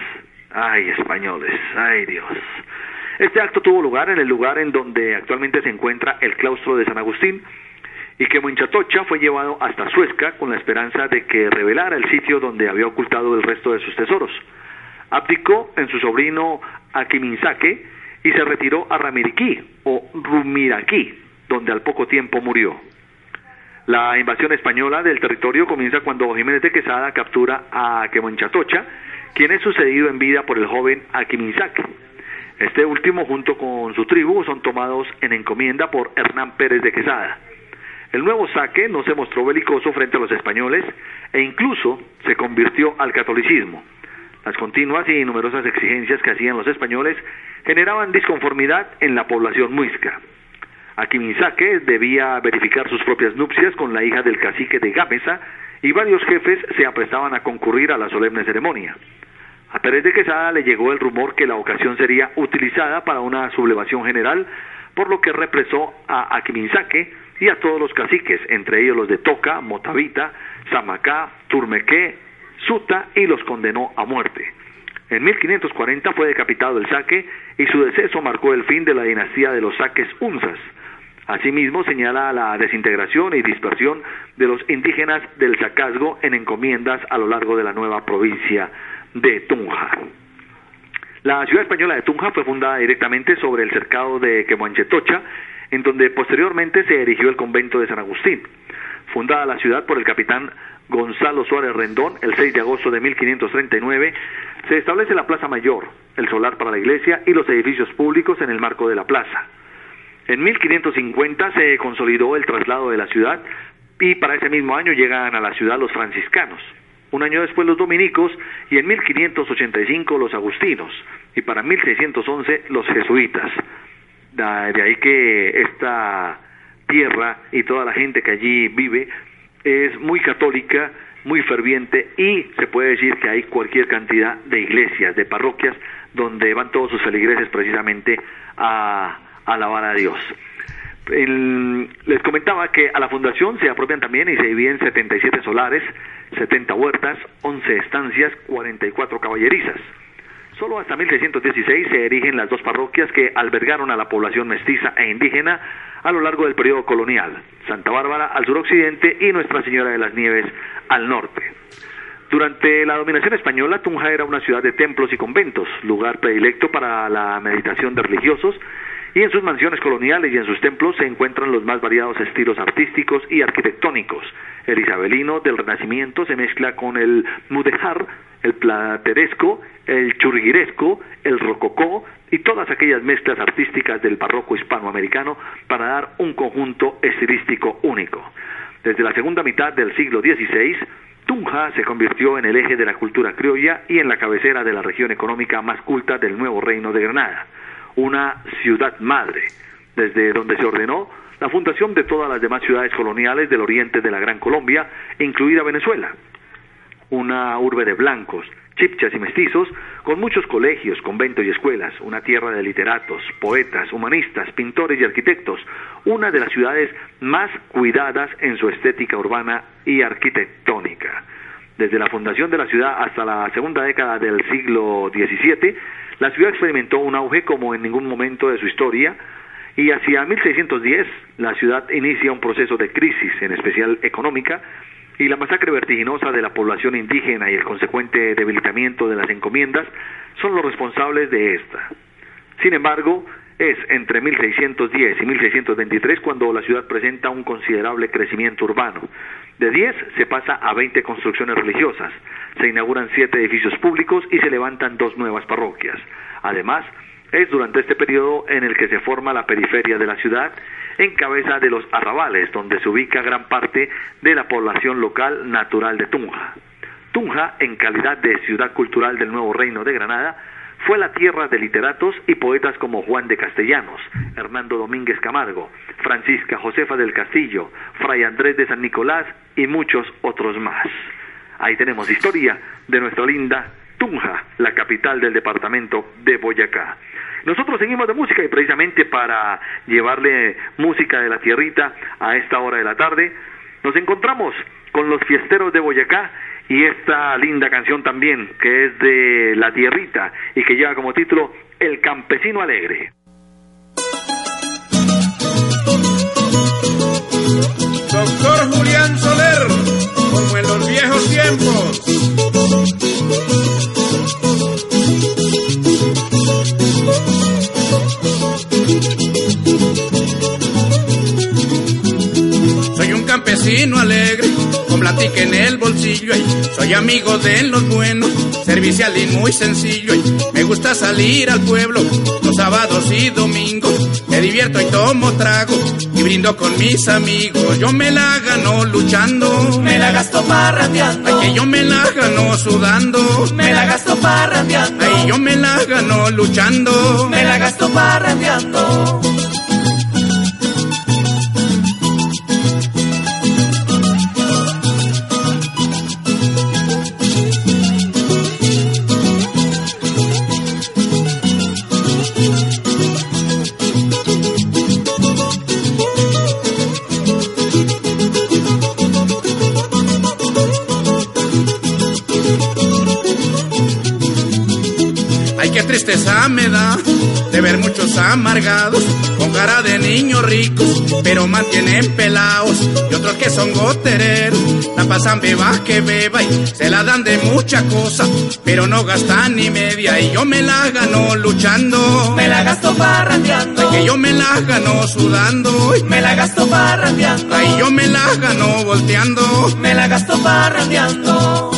Ay, españoles, ay Dios. Este acto tuvo lugar en el lugar en donde actualmente se encuentra el claustro de San Agustín, y que Muenchatocha fue llevado hasta Suezca con la esperanza de que revelara el sitio donde había ocultado el resto de sus tesoros. Abdicó en su sobrino Aquiminsaque y se retiró a Ramiriquí o Rumiraquí, donde al poco tiempo murió. La invasión española del territorio comienza cuando Jiménez de Quesada captura a Quemonchatocha, quien es sucedido en vida por el joven Aquiminsaque. Este último, junto con su tribu, son tomados en encomienda por Hernán Pérez de Quesada. El nuevo saque no se mostró belicoso frente a los españoles e incluso se convirtió al catolicismo. Las continuas y numerosas exigencias que hacían los españoles generaban disconformidad en la población muisca. Aquimisaque debía verificar sus propias nupcias con la hija del cacique de Gámeza y varios jefes se aprestaban a concurrir a la solemne ceremonia. A Pérez de Quesada le llegó el rumor que la ocasión sería utilizada para una sublevación general, por lo que represó a Aquimisaque y a todos los caciques, entre ellos los de Toca, Motavita, Samacá, Turmequé, Suta, y los condenó a muerte. En 1540 fue decapitado el saque y su deceso marcó el fin de la dinastía de los saques unzas. Asimismo, señala la desintegración y dispersión de los indígenas del sacazgo en encomiendas a lo largo de la nueva provincia de Tunja. La ciudad española de Tunja fue fundada directamente sobre el cercado de Quemanchetocha en donde posteriormente se erigió el convento de San Agustín. Fundada la ciudad por el capitán Gonzalo Suárez Rendón el 6 de agosto de 1539, se establece la Plaza Mayor, el solar para la iglesia y los edificios públicos en el marco de la plaza. En 1550 se consolidó el traslado de la ciudad y para ese mismo año llegan a la ciudad los franciscanos. Un año después los dominicos y en 1585 los agustinos y para 1611 los jesuitas. De ahí que esta tierra y toda la gente que allí vive es muy católica, muy ferviente y se puede decir que hay cualquier cantidad de iglesias, de parroquias, donde van todos sus feligreses precisamente a, alabar a Dios. les comentaba que a la fundación se apropian también y se dividen 77 solares, 70 huertas, 11 estancias, 44 caballerizas. Solo hasta 1616 se erigen las dos parroquias que albergaron a la población mestiza e indígena a lo largo del periodo colonial, Santa Bárbara al suroccidente y Nuestra Señora de las Nieves al norte. Durante la dominación española, Tunja era una ciudad de templos y conventos, lugar predilecto para la meditación de religiosos, y en sus mansiones coloniales y en sus templos se encuentran los más variados estilos artísticos y arquitectónicos. El isabelino del Renacimiento se mezcla con el mudejar, el plateresco, el churrigueresco, el rococó y todas aquellas mezclas artísticas del barroco hispanoamericano para dar un conjunto estilístico único. Desde la segunda mitad del siglo XVI, Tunja se convirtió en el eje de la cultura criolla y en la cabecera de la región económica más culta del nuevo reino de Granada, una ciudad madre, desde donde se ordenó la fundación de todas las demás ciudades coloniales del oriente de la Gran Colombia, incluida Venezuela, una urbe de blancos, chipchas y mestizos, con muchos colegios, conventos y escuelas, una tierra de literatos, poetas, humanistas, pintores y arquitectos, una de las ciudades más cuidadas en su estética urbana y arquitectónica. Desde la fundación de la ciudad hasta la segunda década del siglo XVII, la ciudad experimentó un auge como en ningún momento de su historia, y hacia 1610 la ciudad inicia un proceso de crisis, en especial económica, y la masacre vertiginosa de la población indígena y el consecuente debilitamiento de las encomiendas son los responsables de esta. Sin embargo, es entre 1610 y 1623 cuando la ciudad presenta un considerable crecimiento urbano. De 10 se pasa a 20 construcciones religiosas, se inauguran 7 edificios públicos y se levantan dos nuevas parroquias. Además, es durante este periodo en el que se forma la periferia de la ciudad en cabeza de los arrabales, donde se ubica gran parte de la población local natural de Tunja. Tunja, en calidad de ciudad cultural del nuevo reino de Granada, fue la tierra de literatos y poetas como Juan de Castellanos, Hernando Domínguez Camargo, Francisca Josefa del Castillo, Fray Andrés de San Nicolás y muchos otros más. Ahí tenemos historia de nuestra linda Tunja, la capital del departamento de Boyacá. Nosotros seguimos de música y precisamente para llevarle música de la tierrita a esta hora de la tarde, nos encontramos con los fiesteros de Boyacá y esta linda canción también que es de La Tierrita y que lleva como título El Campesino Alegre. Doctor Julián Soler, como en los viejos tiempos. Soy un campesino alegre, platica en el bolsillo. ay. Soy amigo de los buenos, servicial y muy sencillo. ay. Me gusta salir al pueblo los sábados y domingos. Me divierto y tomo trago y brindo con mis amigos. Yo me la gano luchando, Me la gasto parrandeando. ay que yo me la gano sudando. Me la gasto parrandeando. Ay, yo me la gano luchando. Me la gasto parrandeando. Me da de ver muchos amargados con cara de niños ricos, pero mantienen pelados y otros que son gotereros, la pasan beba que beba y se la dan de mucha cosa, pero no gastan ni media y yo me la gano luchando. Me la gasto parrandeando. Ay, que yo me la gano sudando. Me la gasto parrandeando. Ay, yo me la gano volteando. Me la gasto parrandeando.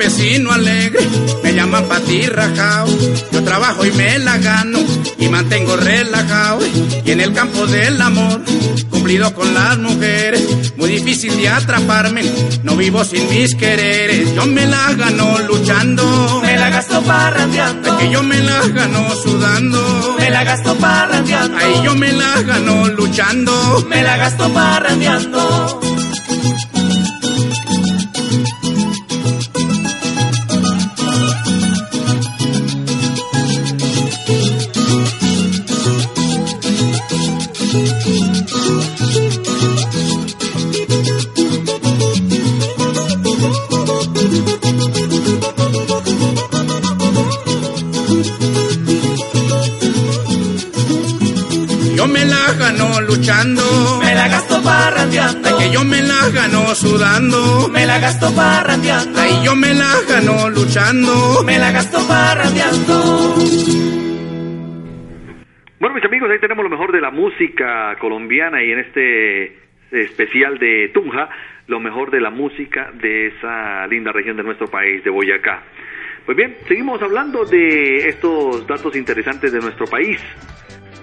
Campesino alegre, me llaman Pati Rajao. Yo trabajo y me la gano y mantengo relajado. Y en el campo del amor, cumplido con las mujeres, muy difícil de atraparme. No vivo sin mis quereres, yo me la gano luchando. Me la gasto parrandeando. Que yo me la gano sudando. Me la gasto parrandeando. Ay, yo me la gano luchando. Me la gasto parrandeando. Luchando. Me la gasto parrandeando. Ay, que yo me la gano sudando. Me la gasto parrandeando. Ay, yo me la gano luchando. Me la gasto parrandeando. Bueno, mis amigos, ahí tenemos lo mejor de la música colombiana y en este especial de Tunja, lo mejor de la música de esa linda región de nuestro país, de Boyacá. Pues bien, seguimos hablando de estos datos interesantes de nuestro país.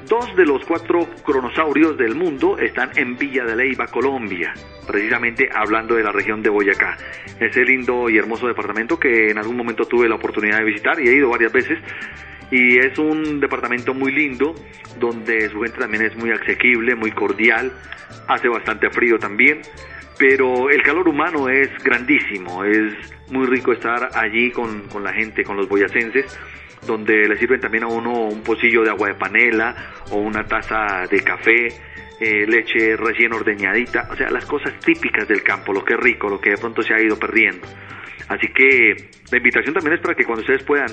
Dos de los cuatro cronosaurios del mundo están en Villa de Leyva, Colombia, precisamente hablando de la región de Boyacá. Ese lindo y hermoso departamento que en algún momento tuve la oportunidad de visitar y he ido varias veces. Y es un departamento muy lindo, donde su gente también es muy asequible, muy cordial, hace bastante frío también, pero el calor humano es grandísimo, es muy rico estar allí con, con la gente, con los boyacenses donde le sirven también a uno un pocillo de agua de panela o una taza de café, eh, leche recién ordeñadita, o sea, las cosas típicas del campo, lo que es rico, lo que de pronto se ha ido perdiendo. Así que la invitación también es para que cuando ustedes puedan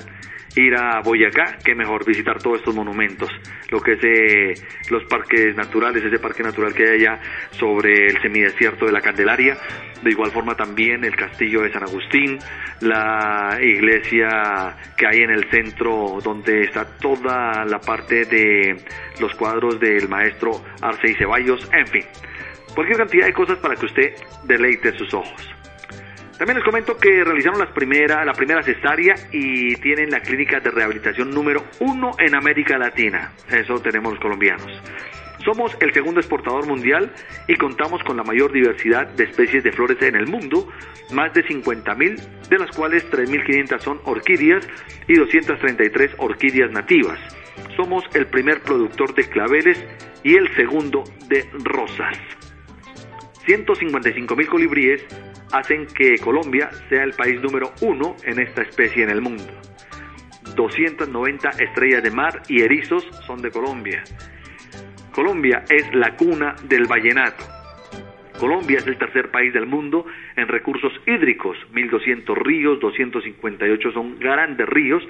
ir a Boyacá, que mejor visitar todos estos monumentos, lo que es eh, los parques naturales, ese parque natural que hay allá sobre el semidesierto de la Candelaria, de igual forma también el castillo de San Agustín, la iglesia que hay en el centro donde está toda la parte de los cuadros del maestro Arce y Ceballos, en fin, cualquier cantidad de cosas para que usted deleite sus ojos. También les comento que realizaron las primera, la primera cesárea y tienen la clínica de rehabilitación número uno en América Latina. Eso tenemos los colombianos. Somos el segundo exportador mundial y contamos con la mayor diversidad de especies de flores en el mundo, más de 50.000, de las cuales 3.500 son orquídeas y 233 orquídeas nativas. Somos el primer productor de claveles y el segundo de rosas. 155.000 colibríes hacen que Colombia sea el país número uno en esta especie en el mundo. 290 estrellas de mar y erizos son de Colombia. Colombia es la cuna del vallenato. Colombia es el tercer país del mundo en recursos hídricos. 1.200 ríos, 258 son grandes ríos,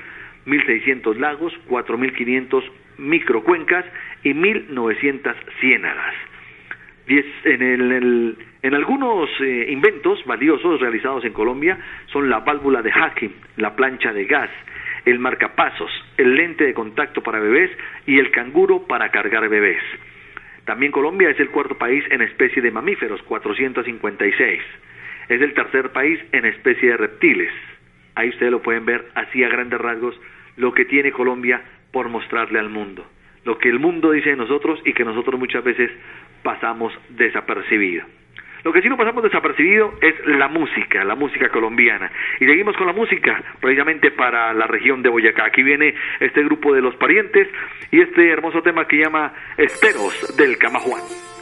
1.600 lagos, 4.500 microcuencas y 1.900 ciénagas. En, el, en algunos eh, inventos valiosos realizados en Colombia son la válvula de Hakim, la plancha de gas, el marcapasos, el lente de contacto para bebés y el canguro para cargar bebés. También Colombia es el cuarto país en especie de mamíferos, 456. Es el tercer país en especie de reptiles. Ahí ustedes lo pueden ver así a grandes rasgos lo que tiene Colombia por mostrarle al mundo. Lo que el mundo dice de nosotros y que nosotros muchas veces pasamos desapercibido. Lo que sí no pasamos desapercibido es la música, la música colombiana. Y seguimos con la música, precisamente para la región de Boyacá. Aquí viene este grupo de los parientes y este hermoso tema que llama Esperos del Camajuan.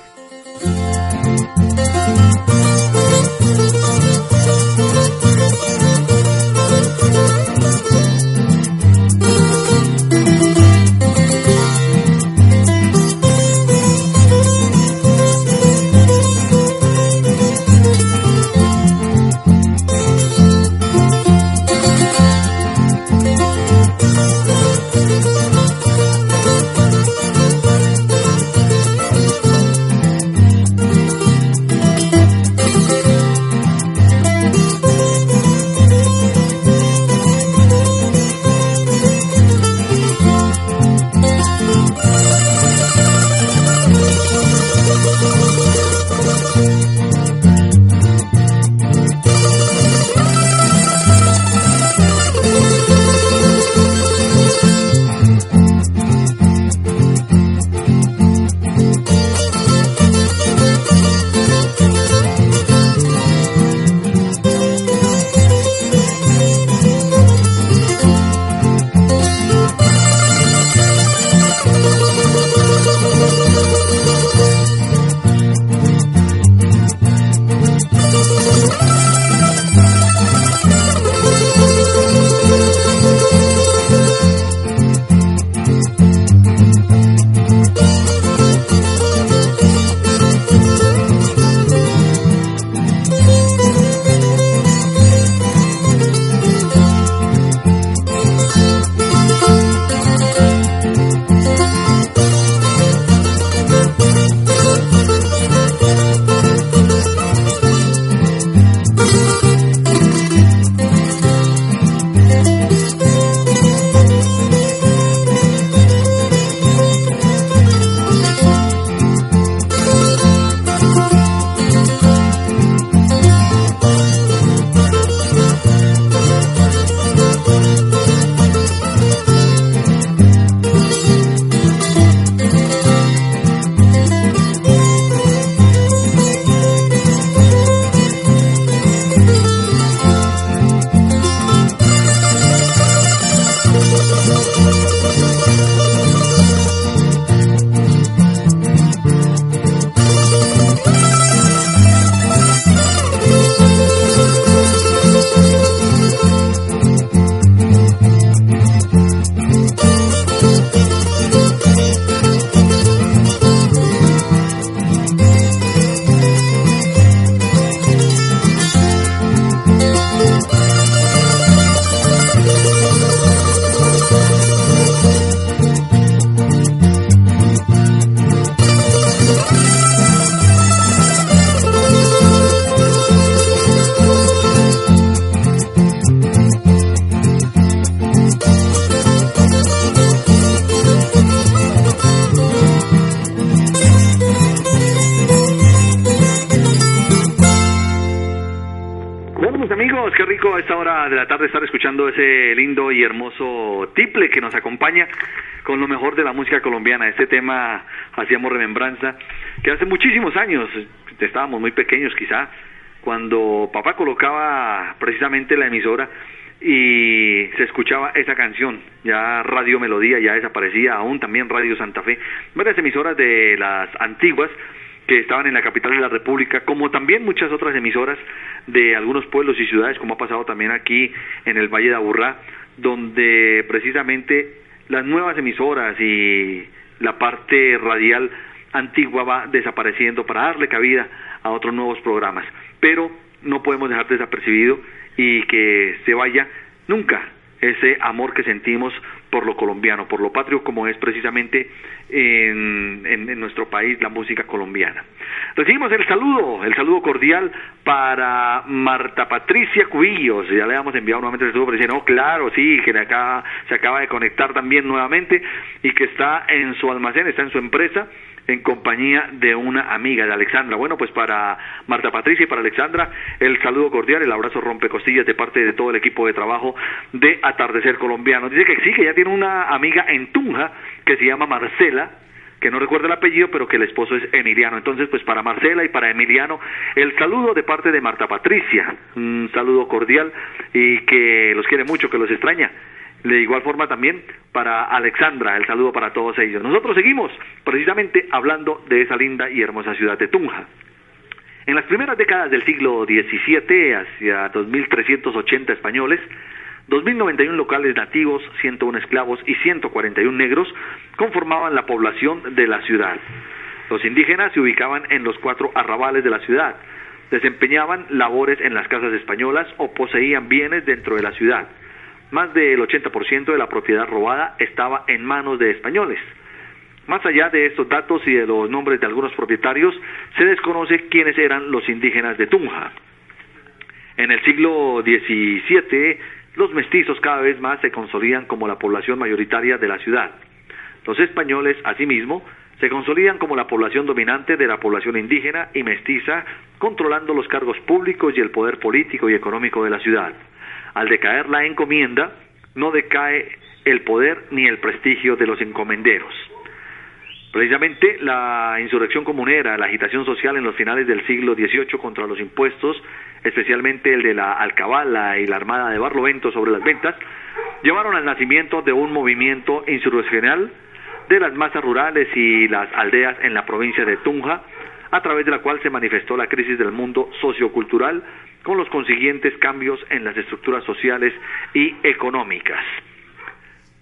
De la tarde estar escuchando ese lindo y hermoso tiple que nos acompaña con lo mejor de la música colombiana. Este tema hacíamos remembranza que hace muchísimos años, estábamos muy pequeños quizá, cuando papá colocaba precisamente la emisora y se escuchaba esa canción, ya Radio Melodía ya desaparecía, aún también Radio Santa Fe, varias emisoras de las antiguas que estaban en la capital de la República, como también muchas otras emisoras de algunos pueblos y ciudades, como ha pasado también aquí en el Valle de Aburrá, donde precisamente las nuevas emisoras y la parte radial antigua va desapareciendo para darle cabida a otros nuevos programas. Pero no podemos dejar desapercibido y que se vaya nunca ese amor que sentimos por lo colombiano, por lo patrio como es precisamente en, en, nuestro país la música colombiana. Recibimos el saludo, el saludo cordial para Marta Patricia Cubillos, ya le hemos enviado nuevamente el saludo, pero dice, no, claro, sí, que acá, se acaba de conectar también nuevamente y que está en su almacén, está en su empresa, en compañía de una amiga de Alexandra. Bueno, pues para Marta Patricia y para Alexandra, el saludo cordial, el abrazo rompecostillas de parte de todo el equipo de trabajo de Atardecer Colombiano. Dice que sí, que ya tiene una amiga en Tunja que se llama Marcela, que no recuerda el apellido, pero que el esposo es Emiliano. Entonces, pues para Marcela y para Emiliano, el saludo de parte de Marta Patricia, un saludo cordial y que los quiere mucho, que los extraña. De igual forma también para Alexandra, el saludo para todos ellos. Nosotros seguimos precisamente hablando de esa linda y hermosa ciudad de Tunja. En las primeras décadas del siglo XVII, hacia 2.380 españoles, 2.091 locales nativos, 101 esclavos y 141 negros conformaban la población de la ciudad. Los indígenas se ubicaban en los cuatro arrabales de la ciudad, desempeñaban labores en las casas españolas o poseían bienes dentro de la ciudad más del 80% de la propiedad robada estaba en manos de españoles. Más allá de estos datos y de los nombres de algunos propietarios, se desconoce quiénes eran los indígenas de Tunja. En el siglo XVII, los mestizos cada vez más se consolidan como la población mayoritaria de la ciudad. Los españoles, asimismo, se consolidan como la población dominante de la población indígena y mestiza, controlando los cargos públicos y el poder político y económico de la ciudad. Al decaer la encomienda, no decae el poder ni el prestigio de los encomenderos. Precisamente la insurrección comunera, la agitación social en los finales del siglo XVIII contra los impuestos, especialmente el de la alcabala y la armada de Barlovento sobre las ventas, llevaron al nacimiento de un movimiento insurreccional de las masas rurales y las aldeas en la provincia de Tunja, a través de la cual se manifestó la crisis del mundo sociocultural con los consiguientes cambios en las estructuras sociales y económicas.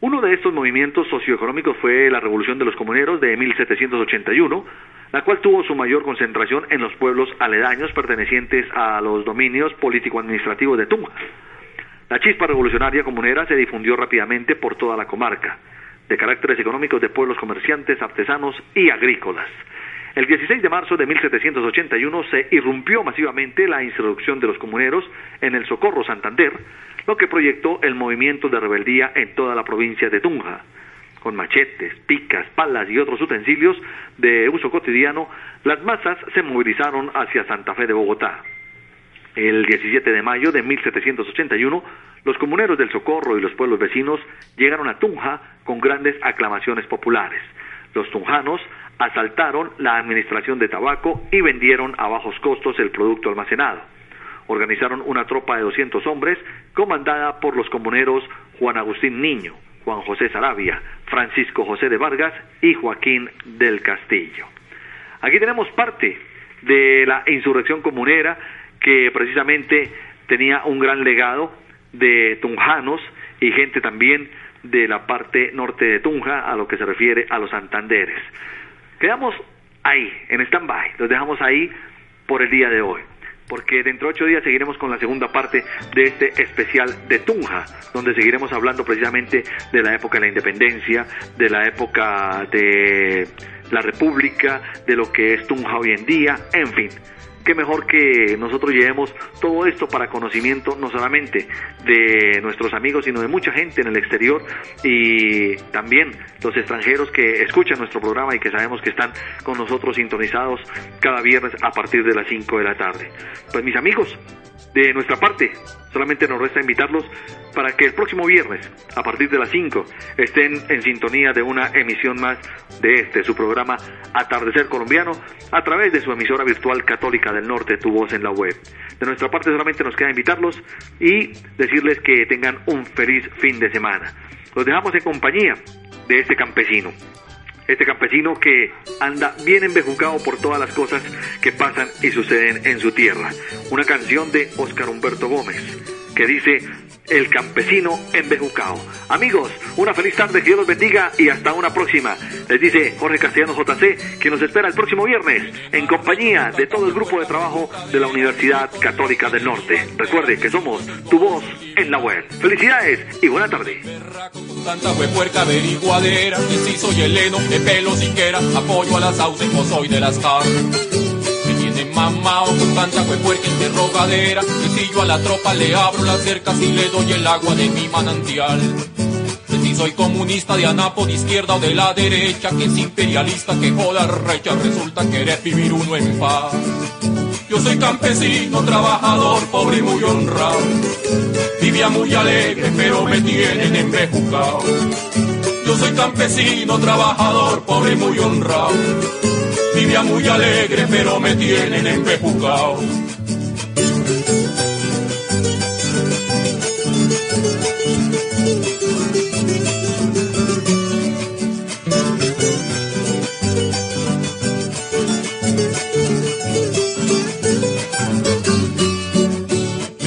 Uno de estos movimientos socioeconómicos fue la Revolución de los Comuneros de 1781, la cual tuvo su mayor concentración en los pueblos aledaños pertenecientes a los dominios político-administrativos de Tunja. La chispa revolucionaria comunera se difundió rápidamente por toda la comarca, de caracteres económicos de pueblos comerciantes, artesanos y agrícolas. El 16 de marzo de 1781 se irrumpió masivamente la insurrección de los comuneros en el Socorro Santander, lo que proyectó el movimiento de rebeldía en toda la provincia de Tunja. Con machetes, picas, palas y otros utensilios de uso cotidiano, las masas se movilizaron hacia Santa Fe de Bogotá. El 17 de mayo de 1781, los comuneros del Socorro y los pueblos vecinos llegaron a Tunja con grandes aclamaciones populares. Los tunjanos asaltaron la administración de tabaco y vendieron a bajos costos el producto almacenado. Organizaron una tropa de 200 hombres comandada por los comuneros Juan Agustín Niño, Juan José Sarabia, Francisco José de Vargas y Joaquín del Castillo. Aquí tenemos parte de la insurrección comunera que precisamente tenía un gran legado de tunjanos y gente también de la parte norte de Tunja a lo que se refiere a los Santanderes. Quedamos ahí, en stand-by, los dejamos ahí por el día de hoy porque dentro de ocho días seguiremos con la segunda parte de este especial de Tunja, donde seguiremos hablando precisamente de la época de la independencia, de la época de la república, de lo que es Tunja hoy en día, en fin. Qué mejor que nosotros llevemos todo esto para conocimiento no solamente de nuestros amigos, sino de mucha gente en el exterior y también los extranjeros que escuchan nuestro programa y que sabemos que están con nosotros sintonizados cada viernes a partir de las 5 de la tarde. Pues mis amigos, de nuestra parte, solamente nos resta invitarlos para que el próximo viernes, a partir de las 5, estén en sintonía de una emisión más de este, su programa Atardecer Colombiano, a través de su emisora virtual Católica del Norte, Tu Voz en la Web. De nuestra parte solamente nos queda invitarlos y decirles que tengan un feliz fin de semana. Los dejamos en compañía de este campesino este campesino que anda bien embejucado por todas las cosas que pasan y suceden en su tierra. Una canción de Oscar Humberto Gómez que dice El campesino embejucado. Amigos, una feliz tarde, que Dios los bendiga y hasta una próxima. Les dice Jorge Castellanos JC que nos espera el próximo viernes en compañía de todo el grupo de trabajo de la Universidad Católica del Norte. Recuerde que somos tu voz en la web. Felicidades y buena tarde. Mamao con tanta puerca interrogadera, que si yo a la tropa le abro las cercas y le doy el agua de mi manantial. Que si soy comunista de anapo de izquierda o de la derecha, que es imperialista, que joda recha, resulta querer vivir uno en paz. Yo soy campesino, trabajador, pobre y muy honrado. Vivía muy alegre, pero me tienen embejucado. Yo soy campesino, trabajador, pobre y muy honrado. Vivía muy alegre, pero me tienen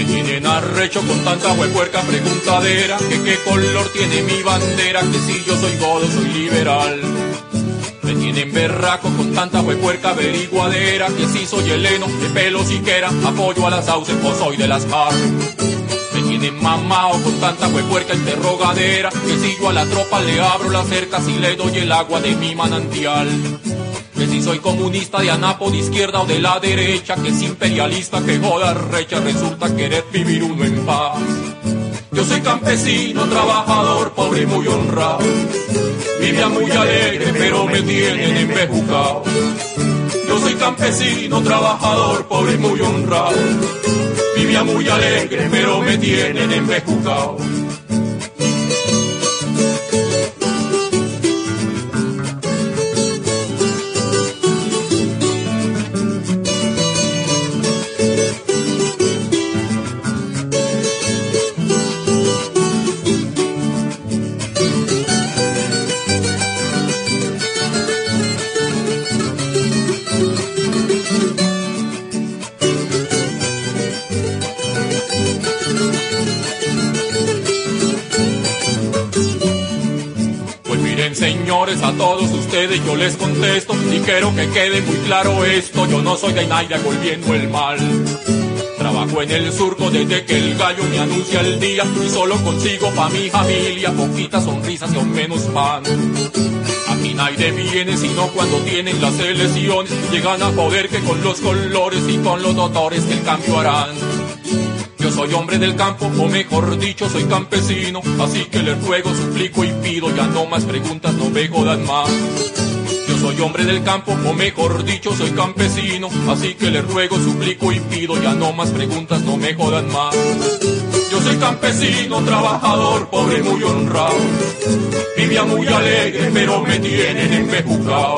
tienen arrecho con tanta huepuerca preguntadera Que qué color tiene mi bandera Que si yo soy godo, soy liberal Me tienen berraco con tanta huepuerca averiguadera Que si soy heleno, de pelo siquiera Apoyo a las sauces o soy de las par Me tienen mamao con tanta huepuerca interrogadera Que si yo a la tropa le abro las cercas Y le doy el agua de mi manantial que si soy comunista de anapo de izquierda o de la derecha, que es imperialista, que joda recha, resulta querer vivir uno en paz. Yo soy campesino, trabajador, pobre y muy honrado. Vivía muy alegre, pero me tienen embejucado. Yo soy campesino, trabajador, pobre y muy honrado. Vivía muy alegre, pero me tienen embejucado. Señores, a todos ustedes yo les contesto y quiero que quede muy claro esto, yo no soy de Naida volviendo el mal. Trabajo en el surco desde que el gallo me anuncia el día y solo consigo pa' mi familia poquitas sonrisas y aún menos pan. Aquí nadie viene sino cuando tienen las elecciones, llegan a poder que con los colores y con los doctores que el cambio harán. Soy hombre del campo, o mejor dicho, soy campesino. Así que les ruego, suplico y pido, ya no más preguntas, no me jodan más. Yo soy hombre del campo, o mejor dicho, soy campesino. Así que les ruego, suplico y pido, ya no más preguntas, no me jodan más. Yo soy campesino, trabajador, pobre, muy honrado. Vivía muy alegre, pero me tienen embejucado.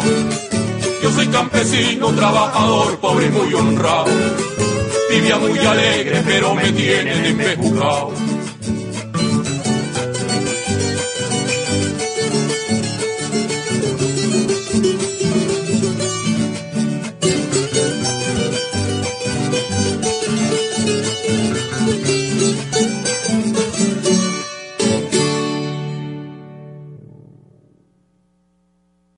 Yo soy campesino, trabajador, pobre, muy honrado. Vivía muy alegre, pero me tienen embejucado.